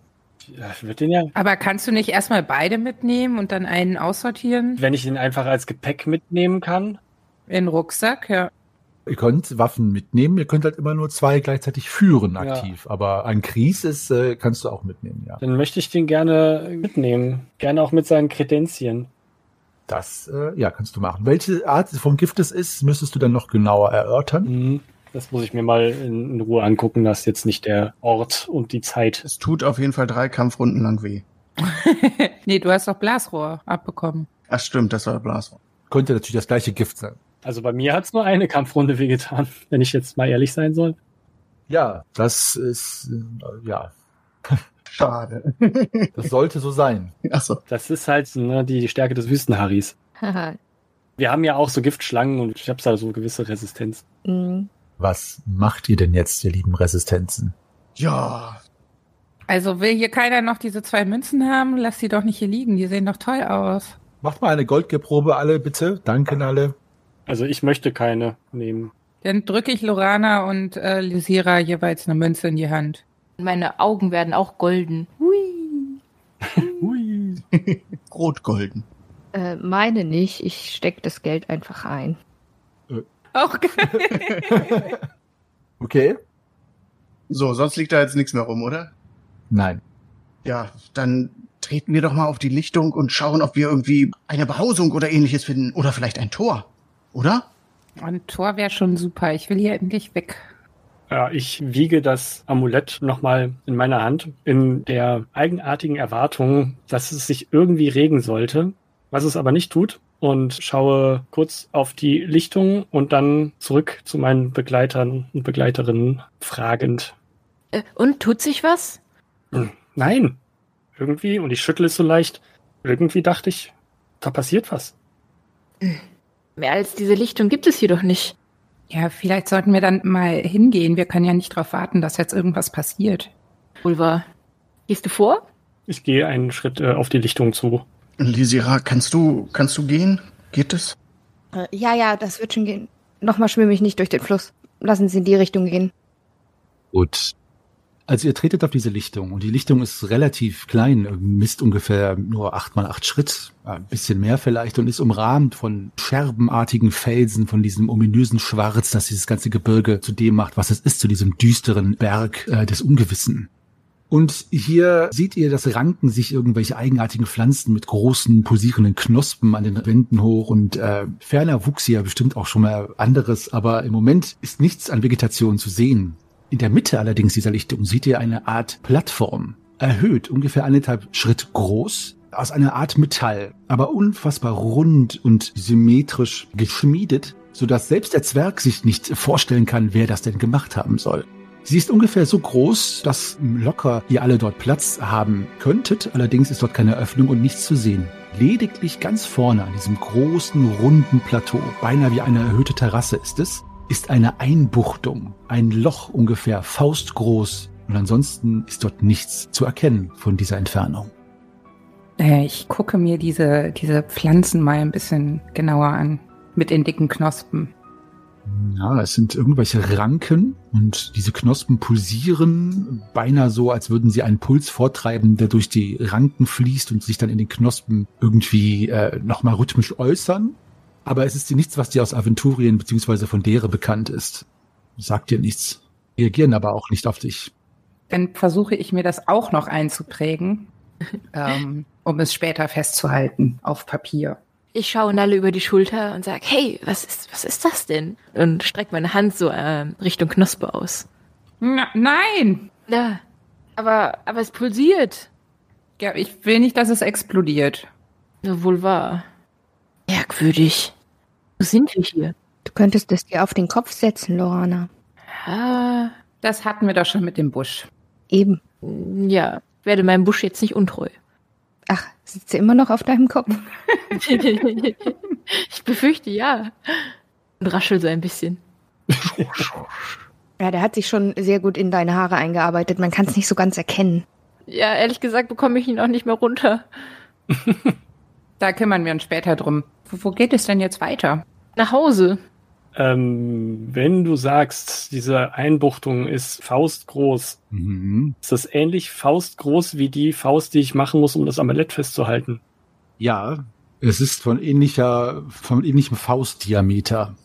Ja, wird den ja, Aber kannst du nicht erstmal beide mitnehmen und dann einen aussortieren? wenn ich ihn einfach als Gepäck mitnehmen kann. In Rucksack, ja. Ihr könnt Waffen mitnehmen, ihr könnt halt immer nur zwei gleichzeitig führen Ja. aktiv. Aber ein Kries ist, äh, kannst du auch mitnehmen, ja. Dann möchte ich den gerne mitnehmen. Gerne auch mit seinen Kredenzien. Das, äh, ja, kannst du machen. Welche Art von Gift es ist, müsstest du dann noch genauer erörtern. Mhm. Das muss ich mir mal in, in Ruhe angucken. Das ist jetzt nicht der Ort und die Zeit. Es tut auf jeden Fall drei Kampfrunden lang weh. nee, du hast doch Blasrohr abbekommen. Ach stimmt, das war Blasrohr. Könnte natürlich das gleiche Gift sein. Also bei mir hat's nur eine Kampfrunde wehgetan, wenn ich jetzt mal ehrlich sein soll. Ja, das ist, äh, ja, Schade. das sollte so sein. Achso. Das ist halt ne, die Stärke des Wüstenharrys. Haha. Wir haben ja auch so Giftschlangen und ich habe da so gewisse Resistenz. Mhm. Was macht ihr denn jetzt, ihr lieben Resistenzen? Ja, Also will hier keiner noch diese zwei Münzen haben? Lass die doch nicht hier liegen. Die sehen doch toll aus. Macht mal eine Goldgeprobe alle, bitte. Danke alle. Also ich möchte keine nehmen. Dann drücke ich Lorana und äh, Lysira jeweils eine Münze in die Hand. Meine Augen werden auch golden. Hui. Hui. rot-golden. Äh, meine nicht. Ich steck das Geld einfach ein. Auch geil. Okay? So, sonst liegt da jetzt nichts mehr rum, oder? Nein. Ja, dann treten wir doch mal auf die Lichtung und schauen, ob wir irgendwie eine Behausung oder ähnliches finden. Oder vielleicht ein Tor. Oder? Ein Tor wäre schon super. Ich will hier endlich weg. Ja, ich wiege das Amulett nochmal in meiner Hand, in der eigenartigen Erwartung, dass es sich irgendwie regen sollte, was es aber nicht tut, und schaue kurz auf die Lichtung und dann zurück zu meinen Begleitern und Begleiterinnen fragend. Äh, und tut sich was? Hm, Nein, irgendwie, und ich schüttle es so leicht, irgendwie dachte ich, da passiert was. Mehr als diese Lichtung gibt es hier doch nicht. Ja, vielleicht sollten wir dann mal hingehen. Wir können ja nicht darauf warten, dass jetzt irgendwas passiert. Wahr. Gehst du vor? Ich gehe einen Schritt äh, auf die Lichtung zu. Lisira, kannst du, kannst du gehen? Geht es? Äh, ja, ja, das wird schon gehen. Nochmal schwimme ich nicht durch den Fluss. Lassen Sie in die Richtung gehen. Gut. Also ihr tretet auf diese Lichtung und die Lichtung ist relativ klein, misst ungefähr nur acht mal acht Schritt, ein bisschen mehr vielleicht und ist umrahmt von scherbenartigen Felsen, von diesem ominösen Schwarz, das dieses ganze Gebirge zu dem macht, was es ist, zu diesem düsteren Berg äh, des Ungewissen. Und hier seht ihr, dass ranken sich irgendwelche eigenartigen Pflanzen mit großen pulsierenden Knospen an den Wänden hoch und äh, ferner wuchs hier bestimmt auch schon mal anderes, aber im Moment ist nichts an Vegetation zu sehen. In der Mitte allerdings dieser Lichtung seht ihr eine Art Plattform, erhöht, ungefähr eineinhalb Schritt groß, aus einer Art Metall, aber unfassbar rund und symmetrisch geschmiedet, sodass selbst der Zwerg sich nicht vorstellen kann, wer das denn gemacht haben soll. Sie ist ungefähr so groß, dass locker ihr alle dort Platz haben könntet, allerdings ist dort keine Öffnung und nichts zu sehen. Lediglich ganz vorne an diesem großen, runden Plateau, beinahe wie eine erhöhte Terrasse ist es, ist eine Einbuchtung, ein Loch ungefähr faustgroß und ansonsten ist dort nichts zu erkennen von dieser Entfernung. Ich gucke mir diese, diese Pflanzen mal ein bisschen genauer an. Mit den dicken Knospen. Ja, es sind irgendwelche Ranken und diese Knospen pulsieren, beinahe so, als würden sie einen Puls vortreiben, der durch die Ranken fließt und sich dann in den Knospen irgendwie äh, nochmal rhythmisch äußern. Aber es ist nichts, was dir aus Aventurien bzw. von Dere bekannt ist. Sagt dir nichts. Reagieren aber auch nicht auf dich. Dann versuche ich mir das auch noch einzuprägen, ähm, um es später festzuhalten auf Papier. Ich schaue Nalle über die Schulter und sag, hey, was ist, was ist das denn? Und streck meine Hand so äh, Richtung Knospe aus. Na, nein! Ja, aber, aber es pulsiert. Ja, ich will nicht, dass es explodiert. Ja, wohl wahr. Merkwürdig. Wo sind wir hier? Du könntest es dir auf den Kopf setzen, Lorana. Ah, Das hatten wir doch schon mit dem Busch. Eben. ja, werde meinem Busch jetzt nicht untreu. Ach, sitzt sie immer noch auf deinem Kopf? ich befürchte ja. Und raschel so ein bisschen. Ja, der hat sich schon sehr gut in deine Haare eingearbeitet. Man kann es nicht so ganz erkennen. Ja, ehrlich gesagt bekomme ich ihn auch nicht mehr runter. Da kümmern wir uns später drum. Wo, wo geht es denn jetzt weiter? Nach Hause. Ähm, wenn du sagst, diese Einbuchtung ist faustgroß, Mhm. ist das ähnlich faustgroß wie die Faust, die ich machen muss, um das Amulett festzuhalten? Ja, es ist von ähnlicher, von ähnlichem Faustdiameter.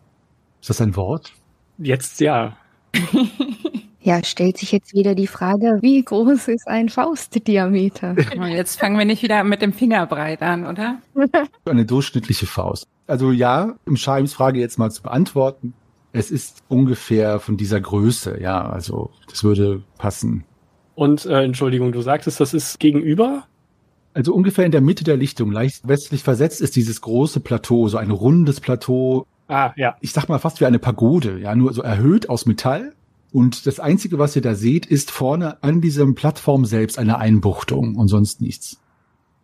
Ist das ein Wort? Jetzt ja. Ja, stellt sich jetzt wieder die Frage, wie groß ist ein Faustdiameter? Jetzt fangen wir nicht wieder mit dem Fingerbreit an, oder? Eine durchschnittliche Faust. Also ja, um Scheims Frage jetzt mal zu beantworten, es ist ungefähr von dieser Größe, ja, also das würde passen. Und äh, Entschuldigung, du sagtest, das ist gegenüber? Also ungefähr in der Mitte der Lichtung, leicht westlich versetzt, ist dieses große Plateau, so ein rundes Plateau. Ah, ja. Ich sag mal fast wie eine Pagode, ja, nur so erhöht aus Metall. Und das Einzige, was ihr da seht, ist vorne an diesem Plattform selbst eine Einbuchtung und sonst nichts.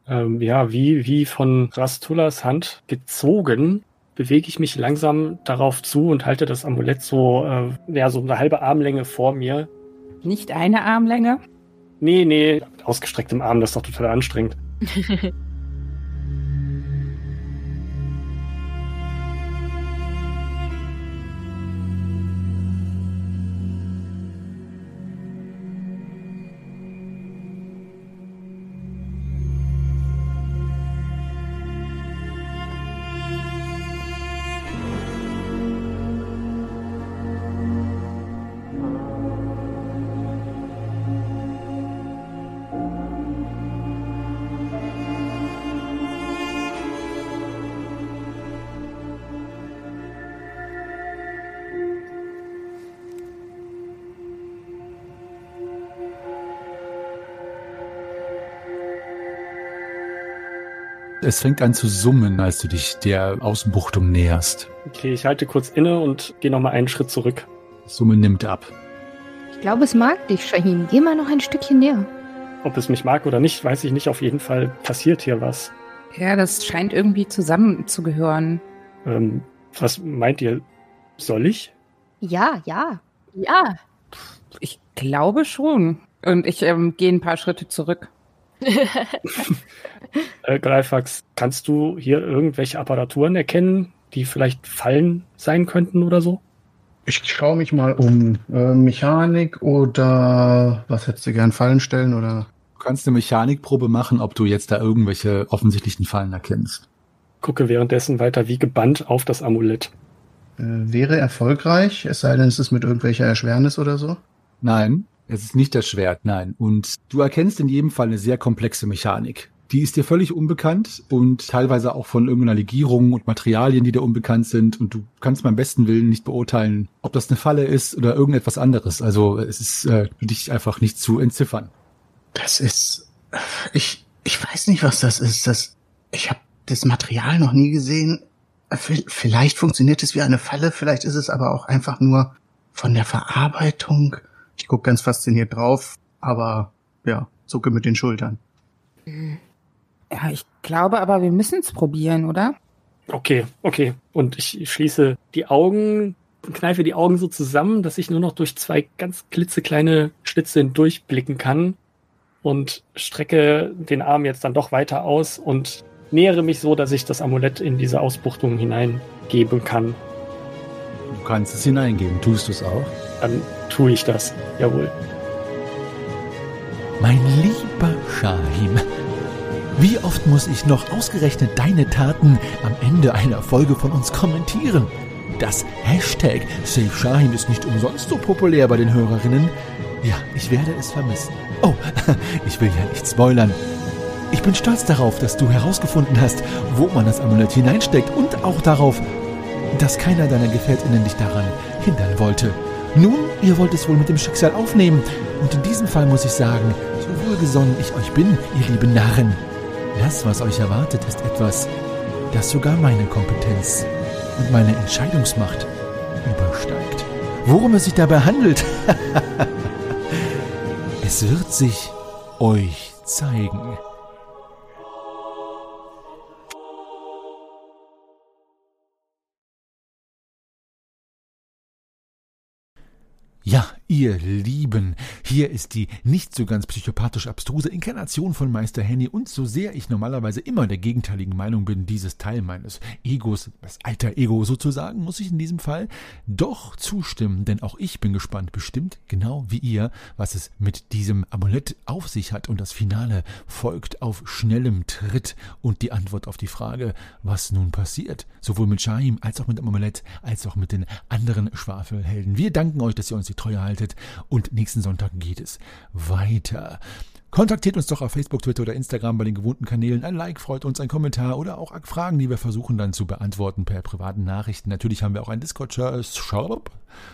Ähm, ja, wie, wie von Rastullas Hand gezogen, bewege ich mich langsam darauf zu und halte das Amulett so, äh, ja, so eine halbe Armlänge vor mir. Nicht eine Armlänge? Nee, nee, mit ausgestrecktem Arm, das ist doch total anstrengend. Es fängt an zu summen, als du dich der Ausbuchtung näherst. Okay, ich halte kurz inne und gehe nochmal einen Schritt zurück. Das Summen nimmt ab. Ich glaube, es mag dich, Shahin. Geh mal noch ein Stückchen näher. Ob es mich mag oder nicht, weiß ich nicht. Auf jeden Fall passiert hier was. Ja, das scheint irgendwie zusammenzugehören. Ähm, was meint ihr? Soll ich? Ja, ja. Ja. Ich glaube schon. Und ich ähm, gehe ein paar Schritte zurück. Äh, Greifax, kannst du hier irgendwelche Apparaturen erkennen, die vielleicht Fallen sein könnten oder so? Ich schaue mich mal um. Äh, Mechanik oder was hättest du gern Fallen stellen oder? Du kannst eine Mechanikprobe machen, ob du jetzt da irgendwelche offensichtlichen Fallen erkennst. Gucke währenddessen weiter wie gebannt auf das Amulett. Äh, wäre erfolgreich, es sei denn, es ist mit irgendwelcher Erschwernis oder so. Nein, es ist nicht das Schwert, nein. Und du erkennst in jedem Fall eine sehr komplexe Mechanik. Die ist dir völlig unbekannt und teilweise auch von irgendeiner Legierung und Materialien, die dir unbekannt sind. Und du kannst beim besten Willen nicht beurteilen, ob das eine Falle ist oder irgendetwas anderes. Also es ist äh, dich einfach nicht zu entziffern. Das ist. Ich, ich weiß nicht, was das ist. Das, ich habe das Material noch nie gesehen. Vielleicht funktioniert es wie eine Falle, vielleicht ist es aber auch einfach nur von der Verarbeitung. Ich guck ganz fasziniert drauf, aber ja, zucke mit den Schultern. Ja, ich glaube aber, wir müssen es probieren, oder? Okay, okay. Und ich schließe die Augen, kneife die Augen so zusammen, dass ich nur noch durch zwei ganz klitzekleine Schlitze hindurchblicken kann und strecke den Arm jetzt dann doch weiter aus und nähere mich so, dass ich das Amulett in diese Ausbuchtung hineingeben kann. Du kannst es hineingeben. Tust du es auch? Dann tue ich das. Jawohl. Mein lieber Shahim, wie oft muss ich noch ausgerechnet deine Taten am Ende einer Folge von uns kommentieren? Das Hashtag Save Shahim ist nicht umsonst so populär bei den Hörerinnen. Ja, ich werde es vermissen. Oh, ich will ja nicht spoilern. Ich bin stolz darauf, dass du herausgefunden hast, wo man das Amulett hineinsteckt und auch darauf, dass keiner deiner Gefährtinnen dich daran hindern wollte. Nun, ihr wollt es wohl mit dem Schicksal aufnehmen. Und in diesem Fall muss ich sagen, so wohlgesonnen ich euch bin, ihr lieben Narren. Das, was euch erwartet, ist etwas, das sogar meine Kompetenz und meine Entscheidungsmacht übersteigt. Worum es sich dabei handelt, es wird sich euch zeigen. Ja, ihr Lieben, hier ist die nicht so ganz psychopathisch abstruse Inkarnation von Meister Henny und so sehr ich normalerweise immer der gegenteiligen Meinung bin, dieses Teil meines Egos, das alter Ego sozusagen, muss ich in diesem Fall doch zustimmen, denn auch ich bin gespannt, bestimmt genau wie ihr, was es mit diesem Amulett auf sich hat und das Finale folgt auf schnellem Tritt und die Antwort auf die Frage, was nun passiert, sowohl mit Shahim als auch mit dem Amulett, als auch mit den anderen Schwafelhelden. Wir danken euch, dass ihr uns die Treue haltet eingeschaltet und nächsten Sonntag geht es weiter. Kontaktiert uns doch auf Facebook, Twitter oder Instagram bei den gewohnten Kanälen. Ein Like freut uns, ein Kommentar oder auch Fragen, die wir versuchen dann zu beantworten per privaten Nachrichten. Natürlich haben wir auch einen Discord-Shop,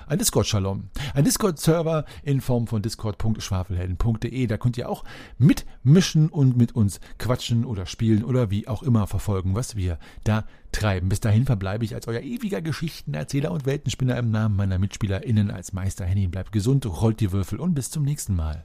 ein Discord-Shalom, ein Discord-Server in Form von discord.schwafelhelden.de. Da könnt ihr auch mitmischen und mit uns quatschen oder spielen oder wie auch immer verfolgen, was wir da treiben. Bis dahin verbleibe ich als euer ewiger Geschichtenerzähler und Weltenspinner im Namen meiner MitspielerInnen als Meister Henning. Bleibt gesund, rollt die Würfel und bis zum nächsten Mal.